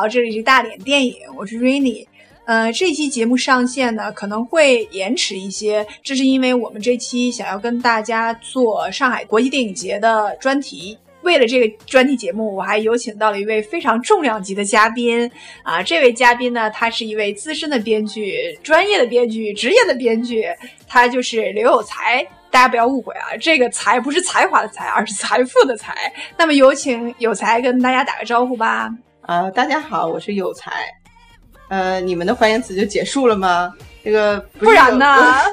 好，这里是大脸电影，我是 Rainy。呃，这期节目上线呢可能会延迟一些，这是因为我们这期想要跟大家做上海国际电影节的专题。为了这个专题节目，我还有请到了一位非常重量级的嘉宾啊！这位嘉宾呢，他是一位资深的编剧、专业的编剧、职业的编剧，他就是刘有才。大家不要误会啊，这个“才”不是才华的“才”，而是财富的“财”。那么有请有才跟大家打个招呼吧。啊，大家好，我是有才。呃，你们的欢迎词就结束了吗？这个不然呢？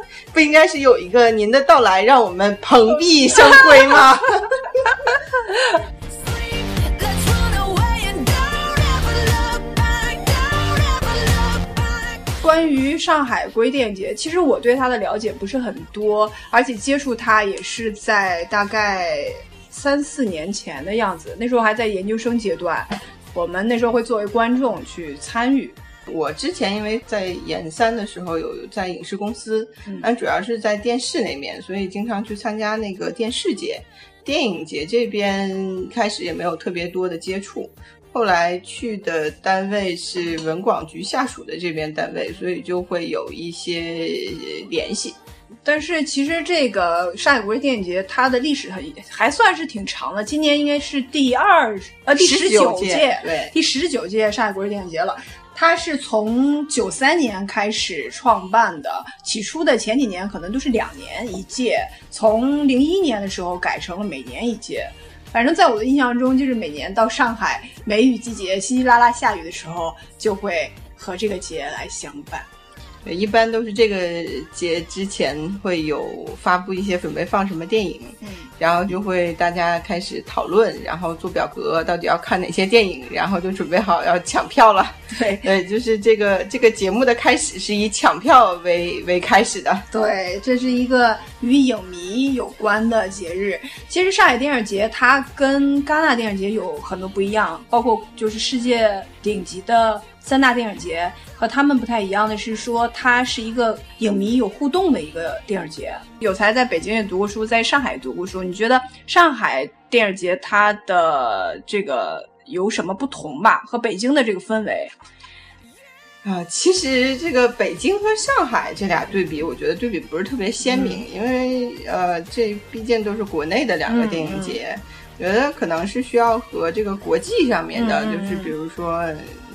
不应该是有一个您的到来让我们蓬荜生辉吗？关于上海国际电影节，其实我对它的了解不是很多，而且接触它也是在大概三四年前的样子。那时候还在研究生阶段，我们那时候会作为观众去参与。我之前因为在研三的时候有在影视公司，但主要是在电视那边，所以经常去参加那个电视节、电影节这边，开始也没有特别多的接触。后来去的单位是文广局下属的这边单位，所以就会有一些联系。但是其实这个上海国际电影节它的历史还还算是挺长的，今年应该是第二呃第十九届，对，第十九届上海国际电影节了。它是从九三年开始创办的，起初的前几年可能都是两年一届，从零一年的时候改成了每年一届。反正在我的印象中，就是每年到上海梅雨季节，稀稀拉拉下雨的时候，就会和这个节来相伴。对，一般都是这个节之前会有发布一些准备放什么电影，嗯，然后就会大家开始讨论，然后做表格，到底要看哪些电影，然后就准备好要抢票了。对，对，就是这个这个节目的开始是以抢票为为开始的。对，这是一个与影迷有关的节日。其实上海电影节它跟戛纳电影节有很多不一样，包括就是世界顶级的。三大电影节和他们不太一样的是，说它是一个影迷有互动的一个电影节。有才在北京也读过书，在上海读过书，你觉得上海电影节它的这个有什么不同吧？和北京的这个氛围啊，其实这个北京和上海这俩对比，我觉得对比不是特别鲜明，因为呃，这毕竟都是国内的两个电影节。觉得可能是需要和这个国际上面的，就是比如说，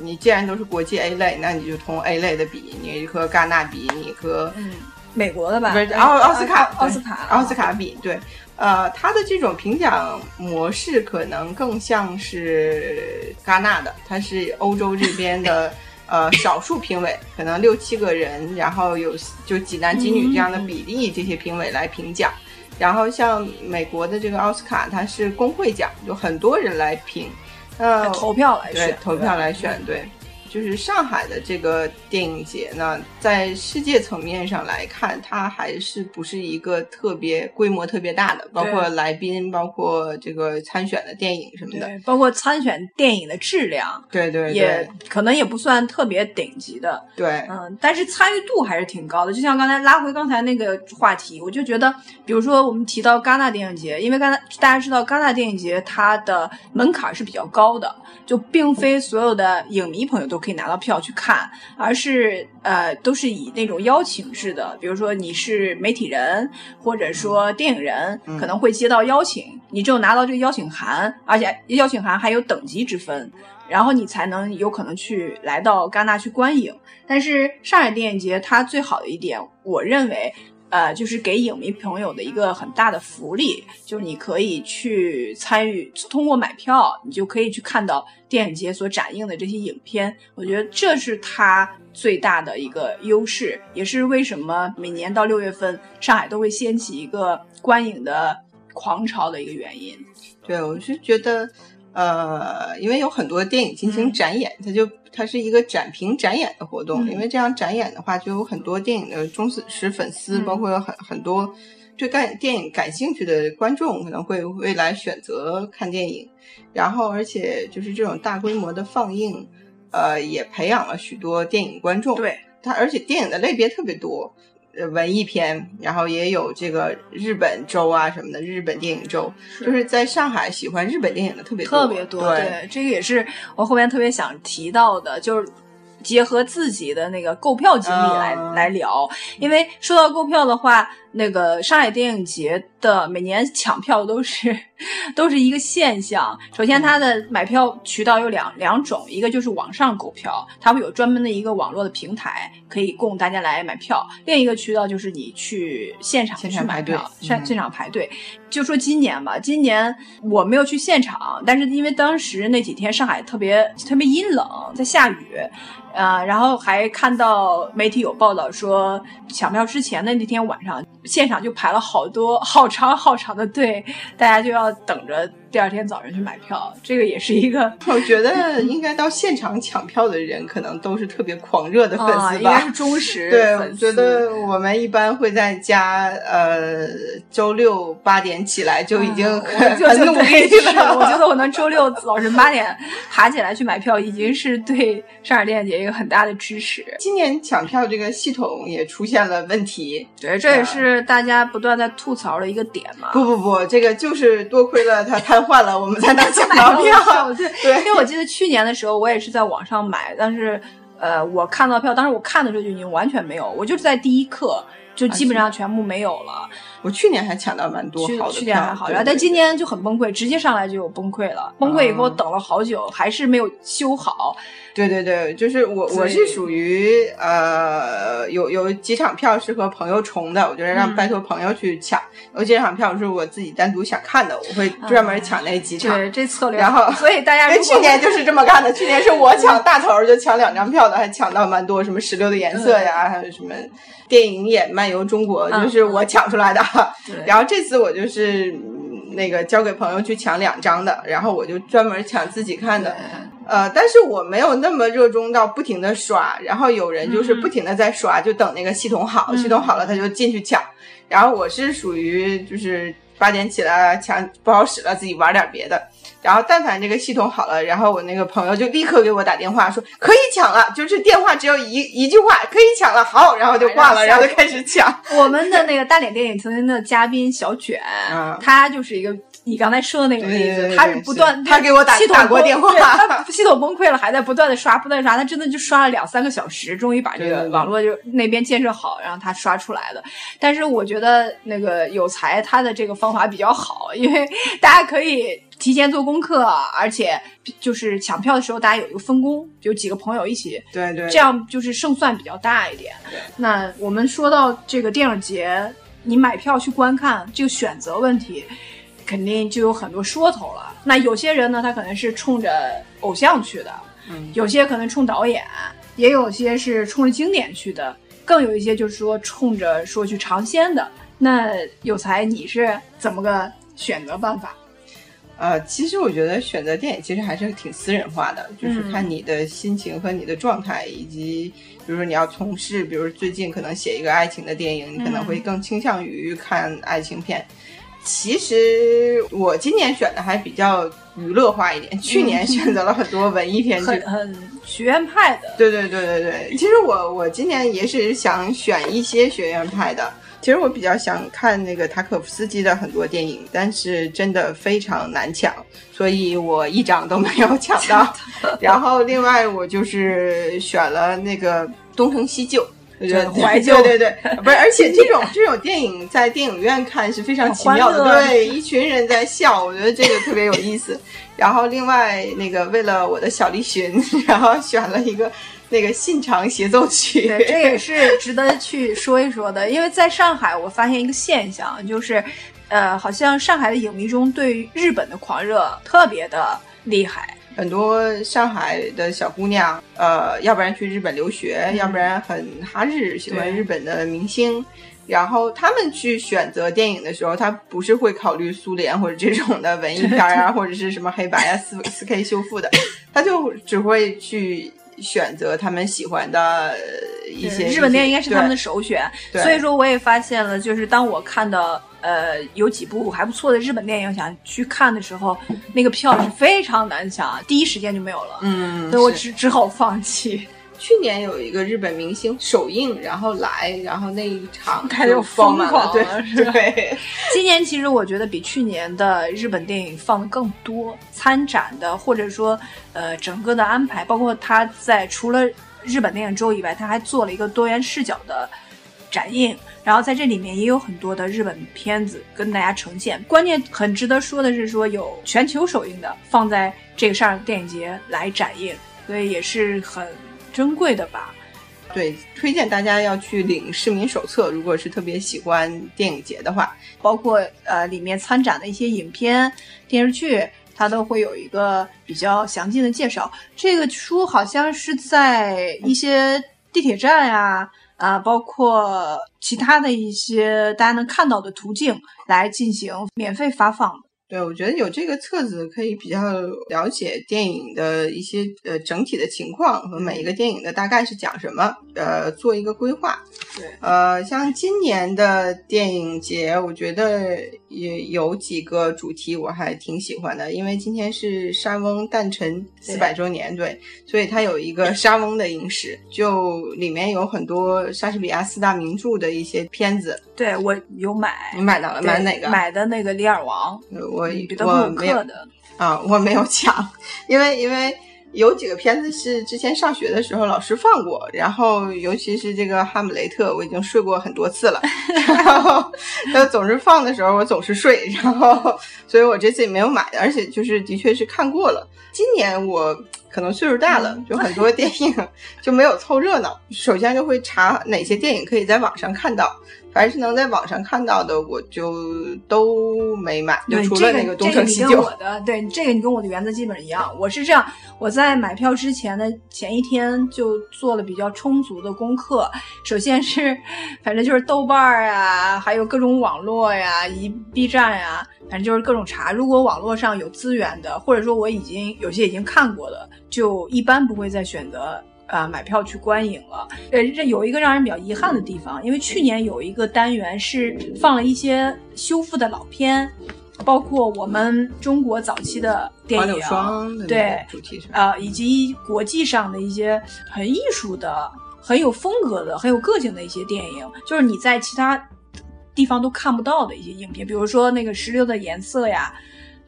你既然都是国际 A 类，那你就同 A 类的比，你和戛纳比，你和嗯美国的吧，不是奥奥斯卡奥斯卡奥斯卡比，对，呃，它的这种评奖模式可能更像是戛纳的，它是欧洲这边的 呃少数评委，可能六七个人，然后有就几男几女这样的比例，这些评委来评奖。然后像美国的这个奥斯卡，它是工会奖，就很多人来评，呃，投票来选，投票来选，对。就是上海的这个电影节呢，在世界层面上来看，它还是不是一个特别规模特别大的，包括来宾，包括这个参选的电影什么的，包括参选电影的质量，对对，也可能也不算特别顶级的，对，嗯，但是参与度还是挺高的。就像刚才拉回刚才那个话题，我就觉得，比如说我们提到戛纳电影节，因为刚才大家知道戛纳电影节它的门槛是比较高的，就并非所有的影迷朋友都。可以拿到票去看，而是呃都是以那种邀请制的，比如说你是媒体人或者说电影人，可能会接到邀请，你只有拿到这个邀请函，而且邀请函还有等级之分，然后你才能有可能去来到戛纳去观影。但是上海电影节它最好的一点，我认为。呃，就是给影迷朋友的一个很大的福利，就是你可以去参与，通过买票，你就可以去看到电影节所展映的这些影片。我觉得这是它最大的一个优势，也是为什么每年到六月份上海都会掀起一个观影的狂潮的一个原因。对，我是觉得。呃，因为有很多电影进行展演，它就它是一个展评展演的活动。因为这样展演的话，就有很多电影的忠实粉丝，包括很很多对感电影感兴趣的观众，可能会未来选择看电影。然后，而且就是这种大规模的放映，呃，也培养了许多电影观众。对它，而且电影的类别特别多。呃文艺片，然后也有这个日本周啊什么的，日本电影周，就是在上海喜欢日本电影的特别特别多。对，这个也是我后面特别想提到的，就是。结合自己的那个购票经历来、嗯来聊，因为说到购票的话，那个上海电影节的每年抢票都是 都是一个现象。首先，它的买票渠道有两两种，一个就是网上购票，它会有专门的一个网络的平台可以供大家来买票；另一个渠道就是你去现场去买票，现场排队。就说今年吧，今年我没有去现场，但是因为当时那几天上海特别特别阴冷，在下雨，呃，然后还看到媒体有报道说，抢票之前的那天晚上，现场就排了好多好长好长的队，大家就要等着第二天早上去买票。这个也是一个 我觉得应该到现场抢票的人，可能都是特别狂热的粉啊，丝吧。应该是忠实对，我觉得我们一般会在家，呃，周六八点起来就已经很努力了。我觉得我能 周六早晨八点爬起来去买票，已经是对上海电影节一个很大的支持。今年抢票这个系统也出现了问题。对，这也是大家不断在吐槽的一个点嘛。不不不，这个就是多亏了他瘫痪了，我们才能抢到票。对，对因为我记得去年的时候，我也是在网上买，但是呃，我看到票，当时我看的时候就已经完全没有，我就是在第一刻就基本上全部没有了。我去年还抢到蛮多去好的票，去年还好，然后但今年就很崩溃，直接上来就有崩溃了。崩溃以后嗯等了好久，还是没有修好。对对对，就是我我是属于呃有有几场票是和朋友重的，我就让嗯拜托朋友去抢；有几场票是我自己单独想看的，我会专门抢那几场。对，这策略然后，所以大家因为去年就是这么干的，去年是我抢大头就抢两张票的，还抢到蛮多，什么石榴的颜色呀，还有什么电影演漫游中国，嗯就是我抢出来的。对 然后这次我就是嗯那个交给朋友去抢两张的，然后我就专门抢自己看的。呃，但是我没有那么热衷到不停的刷，然后有人就是不停的在刷，就等那个系统好，嗯系统好了他就进去抢。然后我是属于就是八点起来抢不好使了，自己玩点别的。然后但凡这个系统好了，然后我那个朋友就立刻给我打电话说可以抢了，就是电话只有一一句话可以抢了，好，然后就挂了，然后就开始抢。我们的那个大脸电影曾经的嘉宾小卷，嗯他就是一个你刚才说的那个例子，对对对他是不断他给我打系统崩打过电话对他系统崩溃了，还在不断的刷，不断刷，他真的就刷了两三个小时，终于把这个网络就那边建设好，然后他刷出来的。但是我觉得那个有才他的这个方法比较好，因为 大家可以。提前做功课，而且就是抢票的时候，大家有一个分工，有几个朋友一起对对，这样就是胜算比较大一点。那我们说到这个电影节，你买票去观看这个选择问题，肯定就有很多说头了。那有些人呢，他可能是冲着偶像去的，嗯有些可能冲导演，也有些是冲着经典去的，更有一些就是说冲着说去尝鲜的。那有才，你是怎么个选择办法？呃，其实我觉得选择电影其实还是挺私人化的，就是嗯看你的心情和你的状态，以及比如说你要从事，比如最近可能写一个爱情的电影，你可能会更倾向于看爱情片。其实我今年选的还比较娱乐化一点，去年选择了很多文艺片，剧很 很学院派的，对对对对对，其实我我今年也是想选一些学院派的。其实我比较想看那个塔可夫斯基的很多电影，但是真的非常难抢，所以我一张都没有抢到。然后另外我就是选了那个《东成西就》。怀旧对对对，不是，而且这种这种电影在电影院看是非常奇妙的，对，一群人在笑，我觉得这个特别有意思。然后另外那个为了我的小栗旬，然后选了一个那个信长协奏曲，对，这也是值得去说一说的，因为在上海，我发现一个现象，就是，呃，好像上海的影迷中对于日本的狂热特别的厉害。很多上海的小姑娘，呃，要不然去日本留学，要不然很哈日，喜欢日本的明星。然后他们去选择电影的时候，他不是会考虑苏联或者这种的文艺片啊，或者是什么黑白啊、四四 K 修复的，他就只会去选择他们喜欢的呃一些日本电影应该是他们的首选，对。所以说我也发现了，就是当我看到呃有几部还不错的日本电影想去看的时候，那个票是非常难抢，第一时间就没有了，嗯，所以我只 只好放弃。去年有一个日本明星首映，然后来，然后那一场开始就疯了，狂了是吧对对。今年其实我觉得比去年的日本电影放的更多，参展的或者说呃整个的安排，包括他在除了日本电影周以外，他还做了一个多元视角的展映，然后在这里面也有很多的日本片子跟大家呈现。关键很值得说的是，说有全球首映的放在这个上电影节来展映，所以也是很珍贵的吧。对，推荐大家要去领市民手册，如果是特别喜欢电影节的话，包括呃里面参展的一些影片、电视剧，它都会有一个比较详尽的介绍。这个书好像是在一些地铁站呀、啊包括其他的一些大家能看到的途径来进行免费发放的。对，我觉得有这个册子可以比较了解电影的一些呃整体的情况和每一个电影的大概是讲什么，呃，做一个规划。对，呃，像今年的电影节，我觉得也有几个主题我还挺喜欢的，因为今天是莎翁诞辰四百周年，对，所以它有一个莎翁的影史，就里面有很多莎士比亚四大名著的一些片子。对我有买，你买到了？买哪个？买的那个《李尔王》，我彼得我没有的。啊，我没有抢，因为因为有几个片子是之前上学的时候老师放过，然后尤其是这个《哈姆雷特》，我已经睡过很多次了，然后他总是放的时候我总是睡，然后所以我这次也没有买，而且就是的确是看过了。今年我可能岁数大了，就很多电影 就没有凑热闹，首先就会查哪些电影可以在网上看到。凡是能在网上看到的，我就都没买，就除了那个东成西就。这个你跟我的对这个你跟我的原则基本一样。我是这样，我在买票之前的前一天就做了比较充足的功课。首先是，反正就是豆瓣儿啊，还有各种网络呀，一 B 站呀，反正就是各种查。如果网络上有资源的，或者说我已经有些已经看过的，就一般不会再选择。啊、买票去观影了。呃，这有一个让人比较遗憾的地方，因为去年有一个单元是放了一些修复的老片，包括我们中国早期的电影，霜的对主题是啊？呃，以及国际上的一些很艺术的、很有风格的、很有个性的一些电影，就是你在其他地方都看不到的一些影片，比如说那个《石榴的颜色》呀。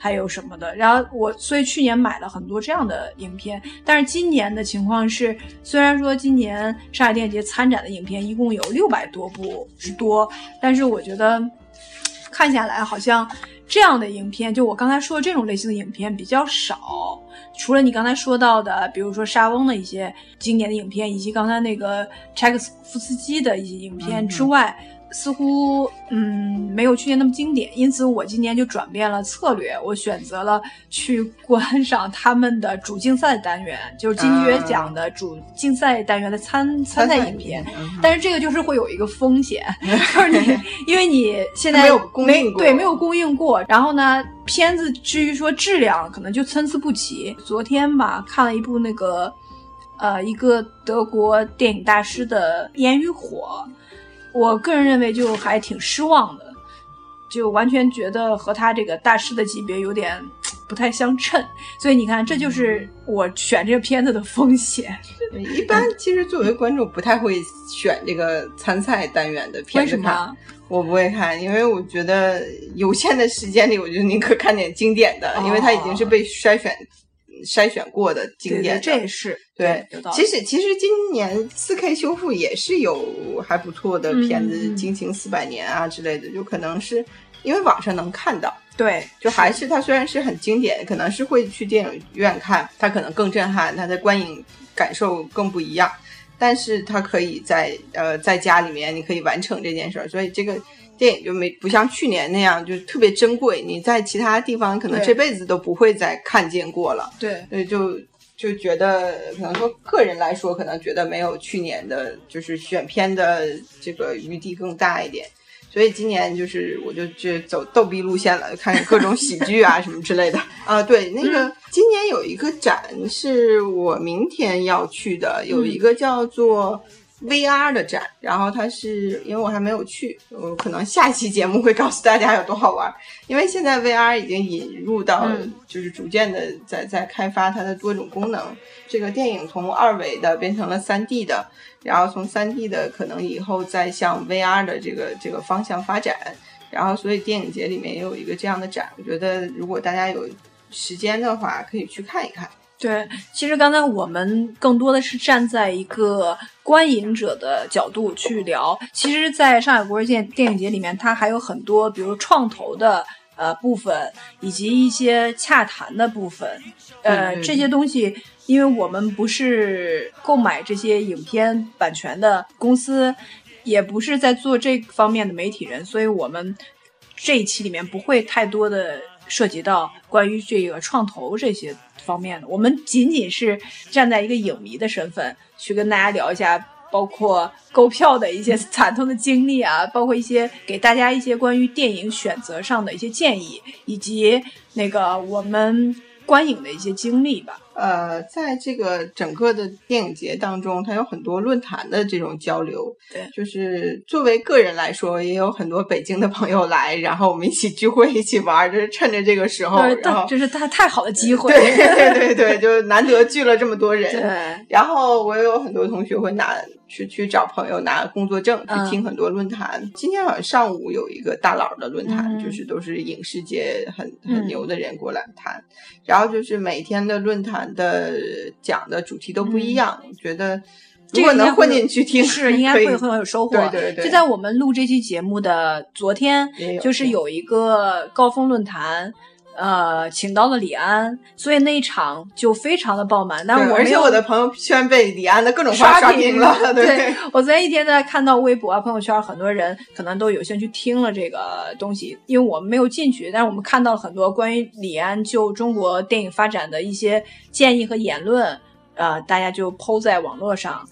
还有什么的，然后我所以去年买了很多这样的影片，但是今年的情况是，虽然说今年上海电影节参展的影片一共有六百多部之多，但是我觉得看下来好像这样的影片，就我刚才说的这种类型的影片比较少。除了你刚才说到的，比如说沙翁的一些经典的影片，以及刚才那个柴可夫斯基的一些影片之外，似乎嗯没有去年那么经典。因此，我今年就转变了策略，我选择了去观赏他们的主竞赛单元，就是金爵奖的主竞赛单元的参参赛影片。嗯但是这个就是会有一个风险，就是你 因为你现在没有供应过对没有供应过，然后呢，片子至于说质量可能就参差不齐。昨天吧看了一部那个呃一个德国电影大师的《烟与火》，我个人认为就还挺失望的，就完全觉得和他这个大师的级别有点不太相称。所以你看，这就是我选这个片子的风险。一般其实作为观众不太会选这个参赛单元的片为什子看，么？我不会看，因为我觉得有限的时间里，我就宁可看点经典的，因为它已经是被筛选筛选过的经对对，典。这也是对。其实其实今年四 K 修复也是有还不错的片子，惊情四百年》啊之类的，就可能是因为网上能看到，对，就还是它虽然是很经典，可能是会去电影院看，它可能更震撼，它的观影感受更不一样。但是它可以在呃在家里面，你可以完成这件事儿，所以这个电影就没不像去年那样就特别珍贵，你在其他地方可能这辈子都不会再看见过了。对所以就就觉得，可能说个人来说，可能觉得没有去年的，就是选片的这个余地更大一点。所以今年就是我就去走逗逼路线了，看各种喜剧啊什么之类的。啊，对，那个今年有一个展是我明天要去的，有一个叫做 VR 的展，然后它是因为我还没有去，我可能下期节目会告诉大家有多好玩。因为现在 VR 已经引入到，就是逐渐的在在开发它的多种功能。这个电影从二维的变成了三 D 的，然后从三 D 的可能以后再向 VR 的这个这个方向发展。然后所以电影节里面也有一个这样的展，我觉得如果大家有时间的话，可以去看一看。对，其实刚才我们更多的是站在一个观影者的角度去聊。其实，在上海国际电电影节里面，它还有很多，比如创投的呃部分，以及一些洽谈的部分。呃，这些东西，因为我们不是购买这些影片版权的公司，也不是在做这方面的媒体人，所以我们这一期里面不会太多的涉及到关于这个创投这些。方面的，我们仅仅是站在一个影迷的身份去跟大家聊一下，包括购票的一些惨痛的经历啊，包括一些给大家一些关于电影选择上的一些建议，以及那个我们观影的一些经历吧。呃，在这个整个的电影节当中，它有很多论坛的这种交流。对，就是作为个人来说，也有很多北京的朋友来，然后我们一起聚会，一起玩，就是趁着这个时候，然后这是太太好的机会。对对对对，就难得聚了这么多人。对，然后我也有很多同学会拿去去找朋友拿工作证去听很多论坛。今天好像上午有一个大佬的论坛，就是都是影视界很很牛的人过来谈。然后就是每天的论坛。的讲的主题都不一样，我觉得如果能混进去听，是应该会很有收获。对对对，就在我们录这期节目的昨天，就是有一个高峰论坛。呃，请到了李安，所以那一场就非常的爆满。但是，而且我的朋友圈被李安的各种话刷屏了。对，我昨天一天在看到微博啊、朋友圈，很多人可能都有兴趣听了这个东西，因为我们没有进去，但是我们看到了很多关于李安就中国电影发展的一些建议和言论，呃，大家就抛在网络上，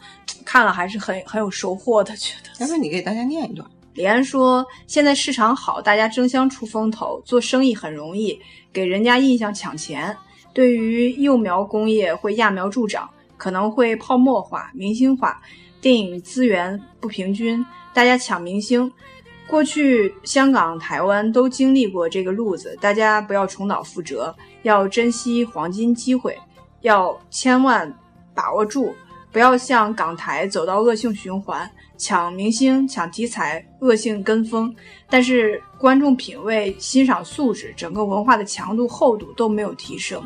看了还是很很有收获的。觉得，要不你给大家念一段。李安说：“现在市场好，大家争相出风头，做生意很容易，给人家印象抢钱。对于幼苗工业会揠苗助长，可能会泡沫化、明星化，电影资源不平均，大家抢明星。过去香港、台湾都经历过这个路子，大家不要重蹈覆辙，要珍惜黄金机会，要千万把握住，不要像港台走到恶性循环。”抢明星、抢题材、恶性跟风，但是观众品味、欣赏素质、整个文化的强度、厚度都没有提升。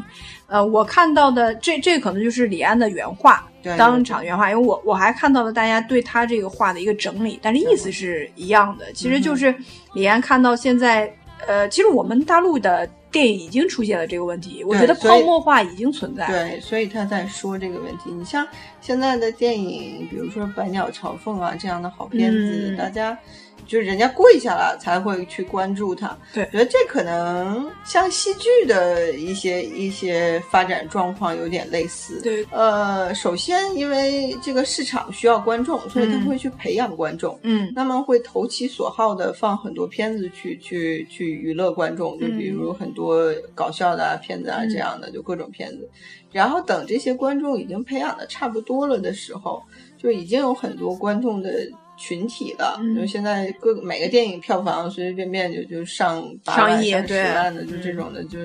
呃，我看到的这这可能就是李安的原话，当场原话，因为我我还看到了大家对他这个话的一个整理，但是意思是一样的。其实就是李安看到现在，呃，其实我们大陆的。电影已经出现了这个问题，我觉得泡沫化已经存在。对，所以他在说这个问题。你像现在的电影，比如说《百鸟朝凤》啊这样的好片子，大家。就是人家跪下了才会去关注他，对，觉得这可能像戏剧的一些一些发展状况有点类似。对，呃，首先因为这个市场需要观众，所以他会去培养观众，嗯，那么会投其所好的放很多片子去去去娱乐观众，就比如很多搞笑的片子啊这样的，就各种片子。然后等这些观众已经培养的差不多了的时候，就已经有很多观众的。群体的，就现在各每个电影票房随随便便就就上八万、上十万的，就这种的，就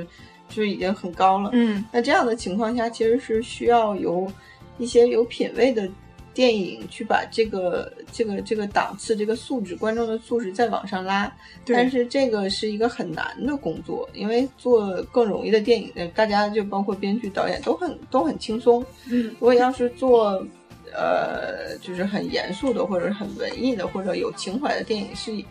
就已经很高了。嗯，那这样的情况下，其实是需要由一些有品位的电影去把这个这个这个档次、这个素质、观众的素质再往上拉。但是这个是一个很难的工作，因为做更容易的电影，大家就包括编剧、导演都很都很轻松。嗯，如果要是做。呃，就是很严肃的，或者很文艺的，或者有情怀的电影，是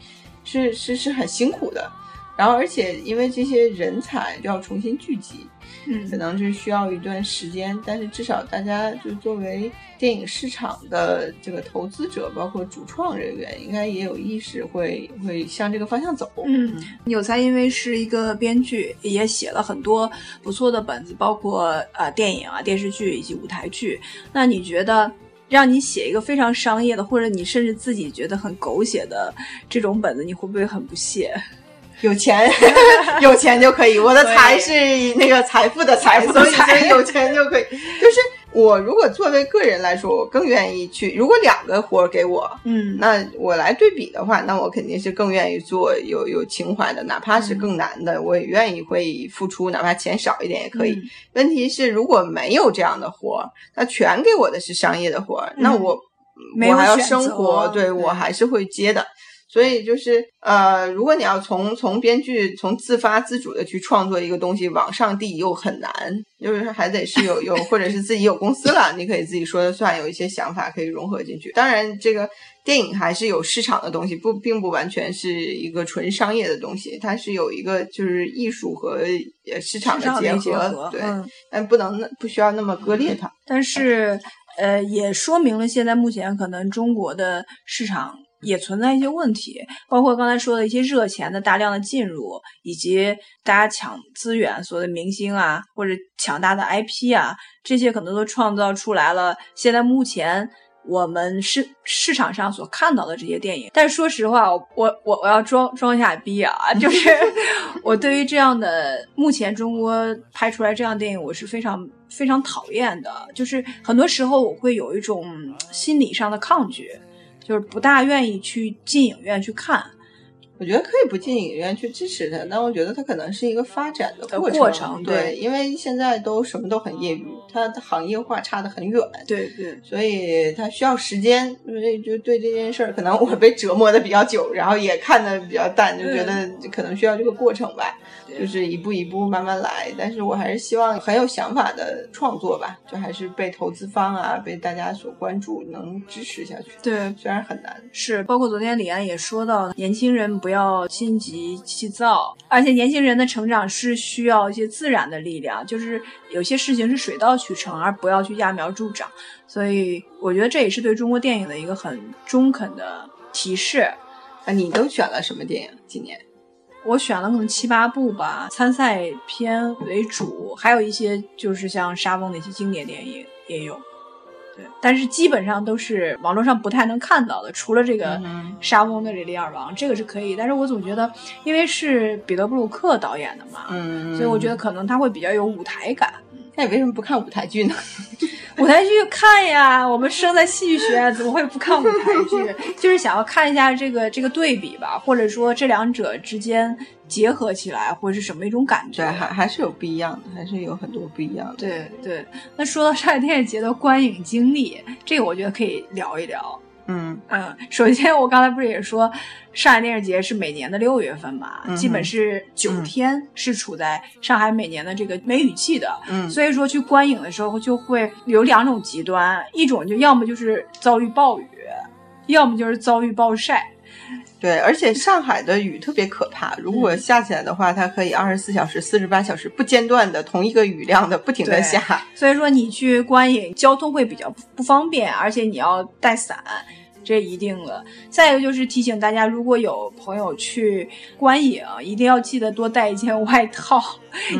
是是是很辛苦的。然后，而且因为这些人才就要重新聚集，嗯，可能是需要一段时间。但是至少大家就作为电影市场的这个投资者，包括主创人员，应该也有意识会会向这个方向走。嗯，有才因为是一个编剧，也写了很多不错的本子，包括呃电影啊、电视剧以及舞台剧。那你觉得？让你写一个非常商业的，或者你甚至自己觉得很狗血的这种本子，你会不会很不屑？有钱，有钱就可以。我的财是那个财富的财，所以有钱就可以。就是我如果作为个人来说，我更愿意去。如果两个活儿给我，嗯，那我来对比的话，那我肯定是更愿意做有有情怀的，哪怕嗯是更难的，我也愿意会付出，哪怕钱少一点也可以。嗯问题是，如果没有这样的活儿，那全给我的是商业的活儿，那我我还要生活，对对我还是会接的。所以就是呃，如果你要从从编剧从自发自主的去创作一个东西往上递又很难，就是还得是有有或者是自己有公司了，你可以自己说了算，有一些想法可以融合进去。当然，这个电影还是有市场的东西，不并不完全是一个纯商业的东西，它是有一个就是艺术和呃市场的结合对，嗯但不能那不需要那么割裂它。但是，呃，也说明了现在目前可能中国的市场也存在一些问题，包括刚才说的一些热钱的大量的进入，以及大家抢资源，所谓的明星啊，或者抢大的 IP 啊，这些可能都创造出来了现在目前。我们市市场上所看到的这些电影，但是说实话，我我我我要装装一下逼啊，就是 我对于这样的目前中国拍出来这样的电影，我是非常非常讨厌的。就是很多时候我会有一种嗯心理上的抗拒，就是不大愿意去进影院去看。我觉得可以不进影院去支持他，但我觉得他可能是一个发展的过程。过程对，对因为现在都什么都很业余，它的行业化差得很远，对对，所以它需要时间。所以就对这件事儿，可能我被折磨的比较久，然后也看的比较淡，就觉得可能需要这个过程吧，对就是一步一步慢慢来。但是我还是希望很有想法的创作吧，就还是被投资方啊，被大家所关注，能支持下去。对虽然很难，是，包括昨天李安也说到，年轻人不要心急气躁，而且年轻人的成长是需要一些自然的力量，就是有些事情是水到渠成，而不要去揠苗助长。所以我觉得这也是对中国电影的一个很中肯的提示。啊，你都选了什么电影？今年？我选了可能七八部吧，参赛片为主，还有一些就是像沙翁的一些经典电影也有。对，但是基本上都是网络上不太能看到的，除了这个沙翁的这《李尔王》，这个是可以。但是我总觉得，因为是彼得·布鲁克导演的嘛，嗯，所以我觉得可能他会比较有舞台感。那你为什么不看舞台剧呢？舞台剧看呀，我们生在戏剧学院，怎么会不看舞台剧？就是想要看一下这个这个对比吧，或者说这两者之间结合起来，或者是什么一种感觉。对，还还是有不一样的，还是有很多不一样的。对对。那说到上海电影节的观影经历，这个我觉得可以聊一聊。嗯。嗯，首先我刚才不是也说，上海电视节是每年的六月份嘛，嗯基本是九天是处在上海每年的这个梅雨季的，嗯。所以说去观影的时候就会有两种极端，一种就要么就是遭遇暴雨，要么就是遭遇暴晒。对，而且上海的雨特别可怕，如果下起来的话，它可以二十四小时、四十八小时不间断的同一个雨量的不停的下。所以说你去观影，交通会比较不方便，而且你要带伞，这一定了。再一个就是提醒大家，如果有朋友去观影，一定要记得多带一件外套，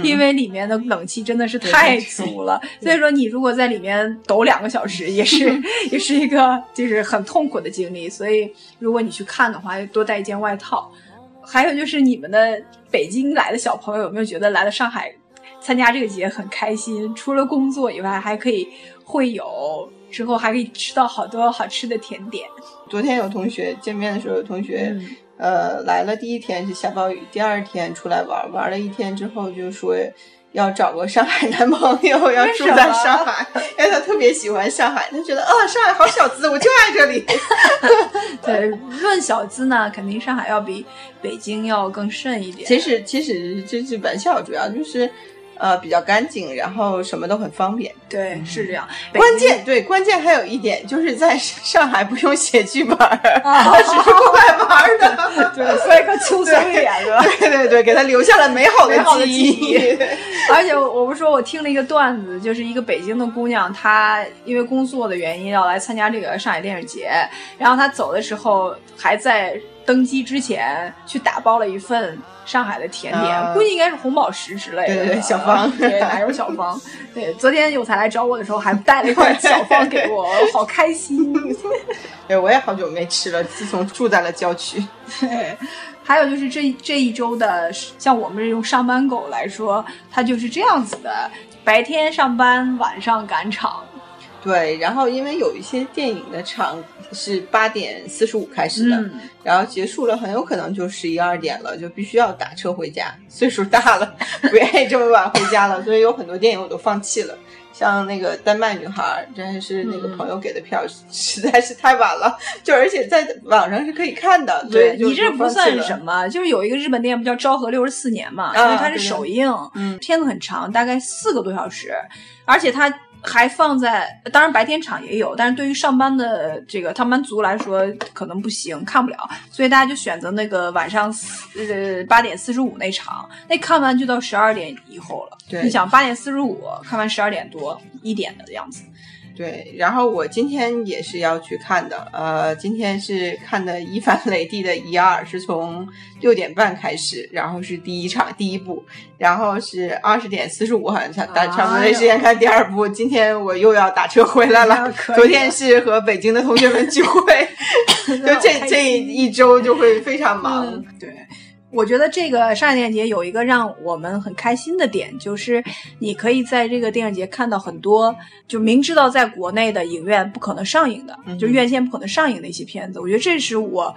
因为里面的冷气真的是太足了。所以说你如果在里面抖两个小时，也是 也是一个就是很痛苦的经历。所以如果你去看的话，多带一件外套。还有就是你们的北京来的小朋友有没有觉得来了上海参加这个节很开心？除了工作以外，还可以会有之后还可以吃到好多好吃的甜点。昨天有同学见面的时候，有同学、嗯呃来了，第一天是下暴雨，第二天出来玩，玩了一天之后就说要找个上海男朋友，要住在上海，因为他特别喜欢上海，他觉得啊、上海好小资，我就爱这里。对，论小资呢，肯定上海要比北京要更甚一点。其实其实这是玩笑，主要就是呃比较干净，然后什么都很方便。对，是这样。关键对关键还有一点就是在上海不用写剧本儿，啊他只是过来玩儿的。对，所以更轻松一点，对吧？对对对，给他留下了美好的记忆。而且我不是说我听了一个段子，就是一个北京的姑娘，她因为工作的原因要来参加这个上海电影节，然后她走的时候还在登机之前去打包了一份上海的甜点，啊估计应该是红宝石之类的，对对对小方对奶油小方。对，昨天有才来找我的时候还带了一块小方给我，好开心。对，我也好久没吃了，自从住在了郊区。对，还有就是这这一周的，像我们这种上班狗来说，它就是这样子的：白天上班，晚上赶场，对，然后因为有一些电影的场是八点四十五开始的，嗯然后结束了，很有可能就十一二点了，就必须要打车回家。岁数大了，不愿意这么晚回家了，所以有很多电影我都放弃了。像那个丹麦女孩，真的是那个朋友给的票，实在是太晚了，就而且在网上是可以看的。所以就你这不算什么，就是有一个日本电影不叫《昭和六十四年》嘛，啊因为它是对对首映，嗯片子很长，大概四个多小时，而且它还放在，当然白天场也有，但是对于上班的这个上班族来说可能不行，看不了，所以大家就选择那个晚上四呃八点四十五那场，那看完就到十二点以后了。对你想八点四十五看完十二点多一点的样子，对，然后我今天也是要去看的，呃，今天是看的伊凡雷帝的一二，是从六点半开始，然后是第一场第一部，然后是二十点四十五，好像差打差不多那时间看第二部。今天我又要打车回来了，昨天是和北京的同学们聚会，就这这一周就会非常忙。嗯，对。我觉得这个上海电影节有一个让我们很开心的点，就是你可以在这个电影节看到很多，就明知道在国内的影院不可能上映的，嗯就院线不可能上映的一些片子。我觉得这是我，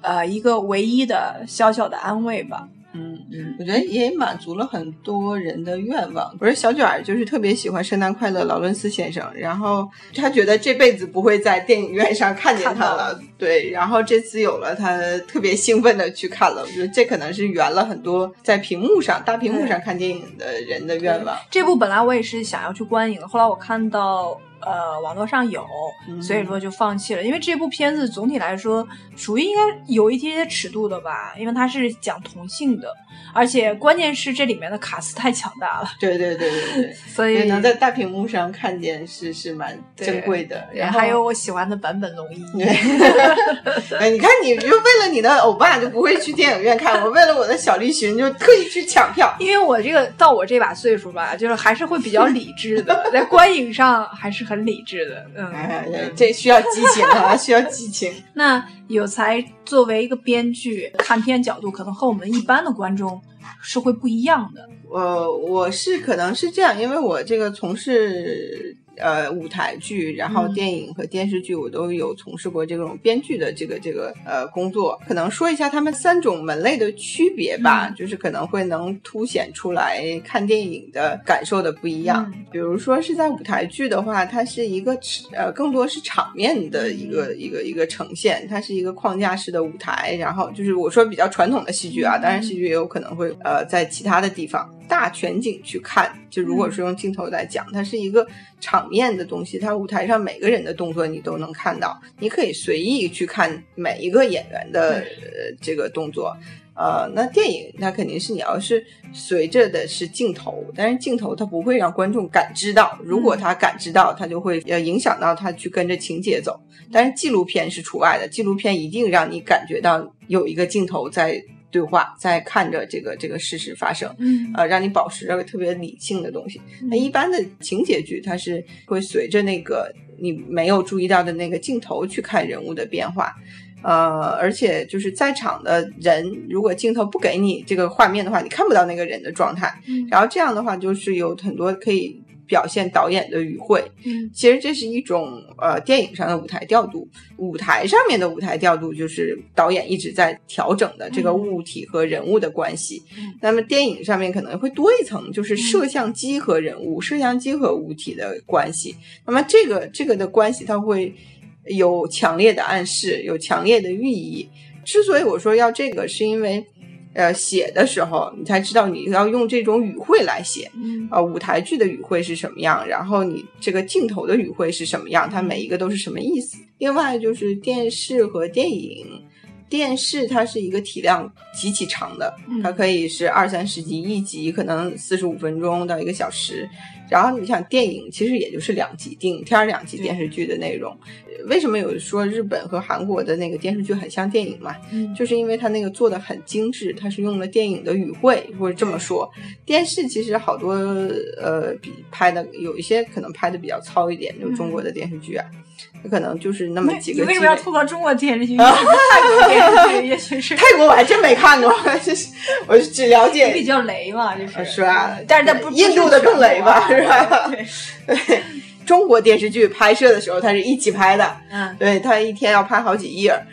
呃，一个唯一的小小的安慰吧。嗯。嗯，我觉得也满足了很多人的愿望。我说小卷儿就是特别喜欢《圣诞快乐，劳伦斯先生》，然后他觉得这辈子不会在电影院上看见他了，对。然后这次有了，他特别兴奋的去看了。我觉得这可能是圆了很多在屏幕上、大屏幕上看电影的人的愿望。这部本来我也是想要去观影的，后来我看到。呃，网络上有，嗯所以说就放弃了。因为这部片子总体来说属于应该有一些尺度的吧，因为它是讲同性的，而且关键是这里面的卡斯太强大了，对对对对对，所以能在大屏幕上看见是是蛮珍贵的。然后还有我喜欢的版本龙一 哎，你看，你就为了你的欧巴就不会去电影院看，我为了我的小栗旬就特意去抢票。因为我这个到我这把岁数吧，就是还是会比较理智的，在观影上还是很理智的。嗯，这需要激情啊，需要激情。那有才作为一个编剧，看片角度可能和我们一般的观众是会不一样的。呃，我是可能是这样，因为我这个从事呃舞台剧，然后嗯电影和电视剧，我都有从事过这种编剧的这个这个呃工作。可能说一下他们三种门类的区别吧，嗯就是可能会能凸显出来看电影的感受的不一样。嗯比如说是在舞台剧的话，它是一个呃更多是场面的一个、一个一个呈现，它是一个框架式的舞台，然后就是我说比较传统的戏剧啊，当然戏剧也有可能会呃在其他的地方大全景去看，就如果是用镜头来讲，它是一个场面的东西，它舞台上每个人的动作你都能看到，你可以随意去看每一个演员的、呃、这个动作。呃，那电影它肯定是你要是随着的是镜头，但是镜头它不会让观众感知到，如果他感知到，他就会呃影响到他去跟着情节走。但是纪录片是除外的，纪录片一定让你感觉到有一个镜头在对话，在看着这个这个事实发生。嗯呃，让你保持着特别理性的东西。那一般的情节剧，它是会随着那个你没有注意到的那个镜头去看人物的变化。呃，而且就是在场的人，如果镜头不给你这个画面的话，你看不到那个人的状态。嗯然后这样的话，就是有很多可以表现导演的语汇。嗯其实这是一种呃电影上的舞台调度，舞台上面的舞台调度就是导演一直在调整的这个物体和人物的关系。嗯那么电影上面可能会多一层，就是摄像机和人物、摄像机和物体的关系。那么这个这个的关系，它会有强烈的暗示，有强烈的寓意。之所以我说要这个，是因为。呃，写的时候你才知道你要用这种语汇来写，嗯呃，舞台剧的语汇是什么样，然后你这个镜头的语汇是什么样，它每一个都是什么意思。另外就是电视和电影，电视它是一个体量极其长的，嗯它可以是二三十集，一集可能四十五分钟到一个小时。然后你想电影其实也就是两集电影片儿两集电视剧的内容。为什么有说日本和韩国的那个电视剧很像电影嘛？嗯就是因为它那个做的很精致，它是用了电影的语汇，或者这么说。电视其实好多呃比拍的有一些可能拍的比较糙一点，就是中国的电视剧啊，它可能就是那么几个你。为什么要吐槽中国电视剧？泰国电视剧，也许是 泰国我还真没看过，就是我只了比解较雷嘛，就是是吧但是它不，印度的更雷吧，是吧？对，中国电视剧拍摄的时候，它是一起拍的，嗯，对它一天要拍好几页儿，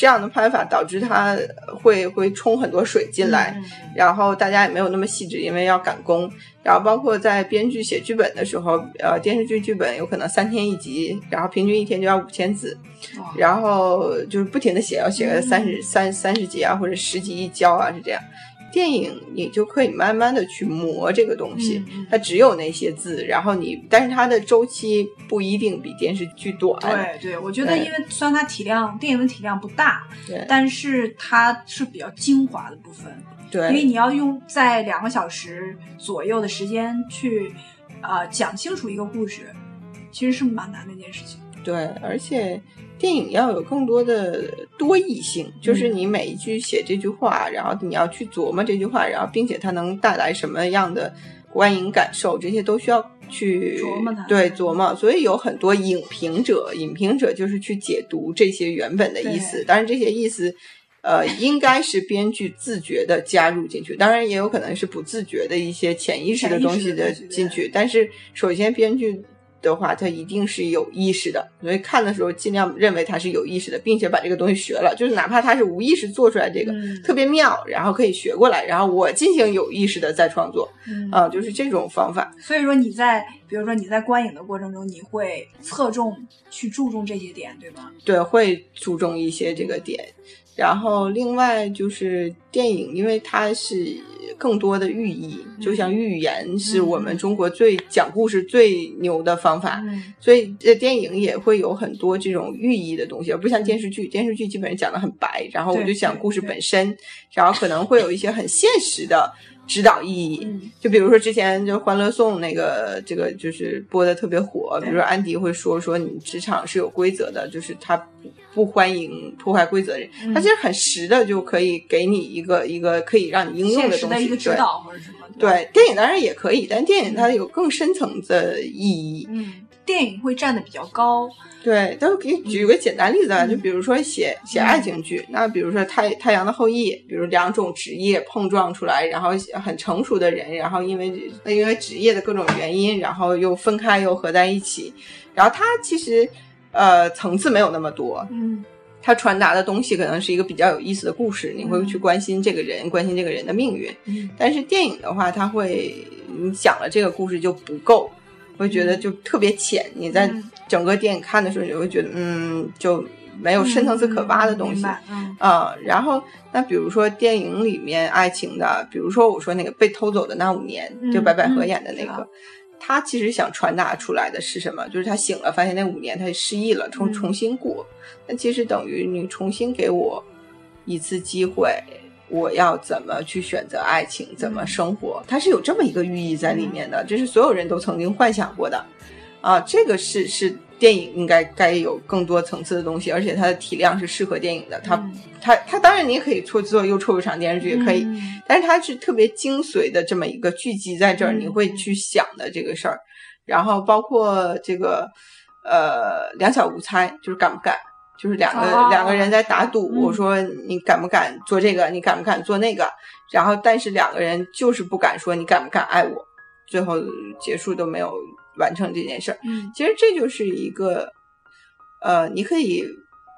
这样的拍法导致他会会冲很多水进来，嗯然后大家也没有那么细致，因为要赶工。然后包括在编剧写剧本的时候，呃，电视剧剧本有可能三天一集，然后平均一天就要五千字，然后就是不停的写，要写个嗯三十三三十集啊，或者十集一交啊，是这样。电影你就可以慢慢的去磨这个东西，它只有那些字，然后你，但是它的周期不一定比电视剧短。对对，我觉得因为虽然它体量电影的体量不大，对。但是它是比较精华的部分，对。因为对你要用在两个小时左右的时间去呃讲清楚一个故事，其实是蛮难的一件事情。对，而且电影要有更多的多义性，就是你每一句写这句话，然后你要去琢磨这句话，然后并且它能带来什么样的观影感受，这些都需要去琢磨它对琢磨。所以有很多影评者，影评者就是去解读这些原本的意思，当然这些意思。呃，应该是编剧自觉的加入进去，当然也有可能是不自觉的一些潜意识的东西的进去。但是首先编剧的话，他一定是有意识的，所以看的时候尽量认为他是有意识的，并且把这个东西学了，就是哪怕他是无意识做出来这个、嗯特别妙，然后可以学过来，然后我进行有意识的再创作，嗯啊、就是这种方法。所以说你在比如说你在观影的过程中，你会侧重去注重这些点，对吗？对，会注重一些这个点。然后另外就是电影，因为它是更多的寓意，就像寓言是我们中国最讲故事最牛的方法。嗯所以这电影也会有很多这种寓意的东西，而不像电视剧。电视剧基本上讲的很白，然后我就讲故事本身，然后可能会有一些很现实的指导意义。嗯就比如说之前就《欢乐颂》那个这个就是播的特别火，比如说安迪会说说你职场是有规则的，就是他不不欢迎破坏规则的人，嗯他其实很实的就可以给你一个一个可以让你应用的东西，的一个指导或者什么。对，电影当然也可以，但电影它有更深层的意义。嗯，电影会站的比较高。对，都给你举个简单例子啊，嗯就比如说写写爱情剧，那比如说太太阳的后裔，比如两种职业碰撞出来，然后很成熟的人，然后因为因为职业的各种原因，然后又分开又合在一起，然后它其实呃层次没有那么多，嗯它传达的东西可能是一个比较有意思的故事，你会去关心这个人，关心这个人的命运。嗯但是电影的话，它会你讲了这个故事就不够，会觉得就特别浅。你在嗯整个电影看的时候，你会觉得嗯，就没有深层次可挖的东西。嗯啊、然后那比如说电影里面爱情的，比如说我说那个被偷走的那五年，嗯就白百合演的那嗯个，他其实想传达出来的是什么？就是他醒了，发现那五年他失忆了，重嗯重新过。那其实等于你重新给我一次机会，我要怎么去选择爱情，怎么生活？它是有这么一个寓意在里面的，这是所有人都曾经幻想过的。啊，这个是是电影应该该有更多层次的东西，而且它的体量是适合电影的。它、嗯它它当然你也可以做做又臭又长电视剧也可以，嗯但是它是特别精髓的这么一个聚集在这儿，嗯你会去想的这个事儿。然后包括这个呃两小无猜，就是敢不敢，就是两个、哦两个人在打赌，嗯。我说你敢不敢做这个，你敢不敢做那个，然后但是两个人就是不敢说你敢不敢爱我，最后结束都没有完成这件事儿。嗯。其实这就是一个，呃，你可以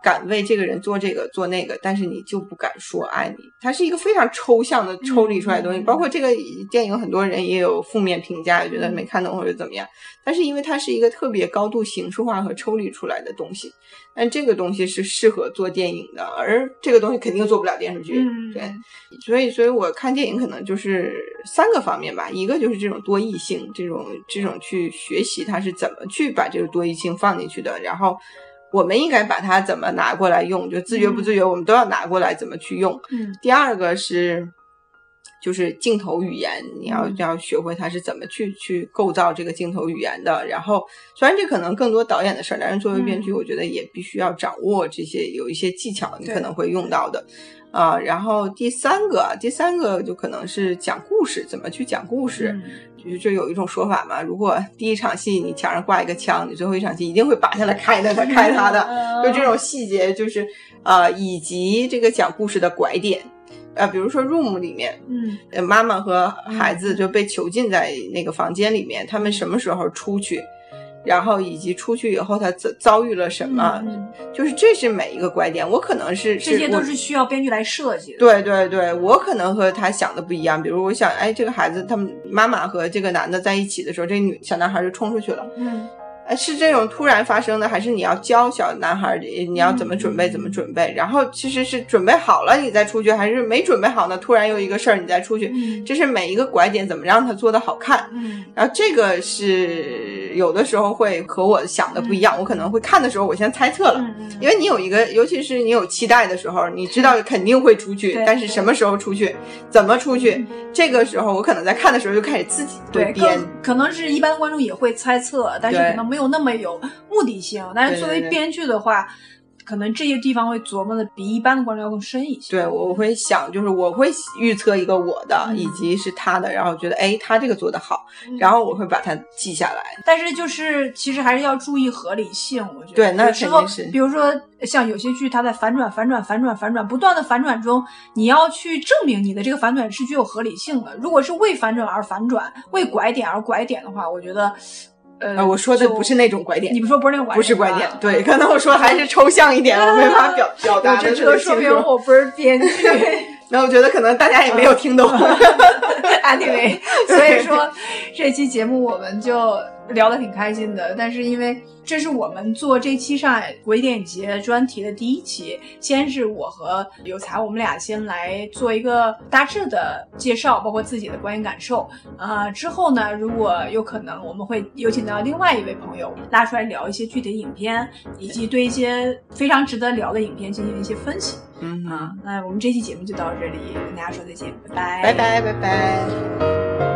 敢为这个人做这个做那个，但是你就不敢说爱你。它是一个非常抽象的抽离出来的东西。嗯包括这个电影，很多人也有负面评价，觉得没看懂或者怎么样。但是因为它是一个特别高度形式化和抽离出来的东西，但这个东西是适合做电影的，而这个东西肯定做不了电视剧。嗯对，所以，所以我看电影可能就是三个方面吧，一个就是这种多义性，这种这种去学习它是怎么去把这个多义性放进去的，然后我们应该把它怎么拿过来用，就自觉不自觉，我们都要拿过来怎么去用。嗯第二个是。就是镜头语言，你要嗯要学会它是怎么去去构造这个镜头语言的。然后，虽然这可能更多导演的事儿，但是作为编剧，嗯我觉得也必须要掌握这些有一些技巧，你可能会用到的。啊、然后第三个，第三个就可能是讲故事，怎么去讲故事。嗯就就有一种说法嘛，如果第一场戏你墙上挂一个枪，你最后一场戏一定会拔下来开的，他开他的。嗯就这种细节，就是呃，以及这个讲故事的拐点。呃，比如说《Room》里面，嗯呃妈妈和孩子就被囚禁在那个房间里面，他们什么时候出去？然后以及出去以后他遭遭遇了什么，嗯就是这是每一个拐点。我可能是这些都是需要编剧来设计的。对对对，我可能和他想的不一样。比如我想，哎，这个孩子他们妈妈和这个男的在一起的时候，这女小男孩就冲出去了。嗯哎，是这种突然发生的，还是你要教小男孩你要怎么准备，嗯怎么准备？然后其实是准备好了你再出去，还是没准备好呢？突然又一个事儿你再出去，嗯这是每一个拐点怎么让他做的好看。嗯然后这个是有的时候会和我想的不一样，我可能会看的时候我先猜测了。因为你有一个，尤其是你有期待的时候，你知道肯定会出去，但是什么时候出去，怎么出去嗯，这个时候我可能在看的时候就开始自己对，编。可能是一般观众也会猜测，但是可能没有那么有目的性。但是作为编剧的话，可能这些地方会琢磨的比一般的观众要更深一些。对，我会想，就是我会预测一个我的，嗯以及是他的，然后觉得哎，他这个做的好，嗯然后我会把它记下来。但是就是其实还是要注意合理性，我觉得。对那肯定是比如说像有些剧，它在反转、反转、反转、反转，不断的反转中，你要去证明你的这个反转是具有合理性的。如果是为反转而反转，为拐点而拐点的话，我觉得，呃，呃，我说的不是那种拐点你，们说不是那种拐点，不是拐点，对，可能我说还是抽象一点，我没法表表达的这只能说明我不是编剧。那我觉得可能大家也没有听懂。anyway，所以说这期节目我们就聊得挺开心的，但是因为这是我们做这期上海国际电影节专题的第一期，先是我和有才我们俩先来做一个大致的介绍，包括自己的观影感受。呃，之后呢，如果有可能，我们会有请到另外一位朋友拉出来聊一些具体的影片，以及对一些非常值得聊的影片进行一些分析。嗯，啊，那我们这期节目就到这里，跟大家说再见，拜拜，拜拜拜拜。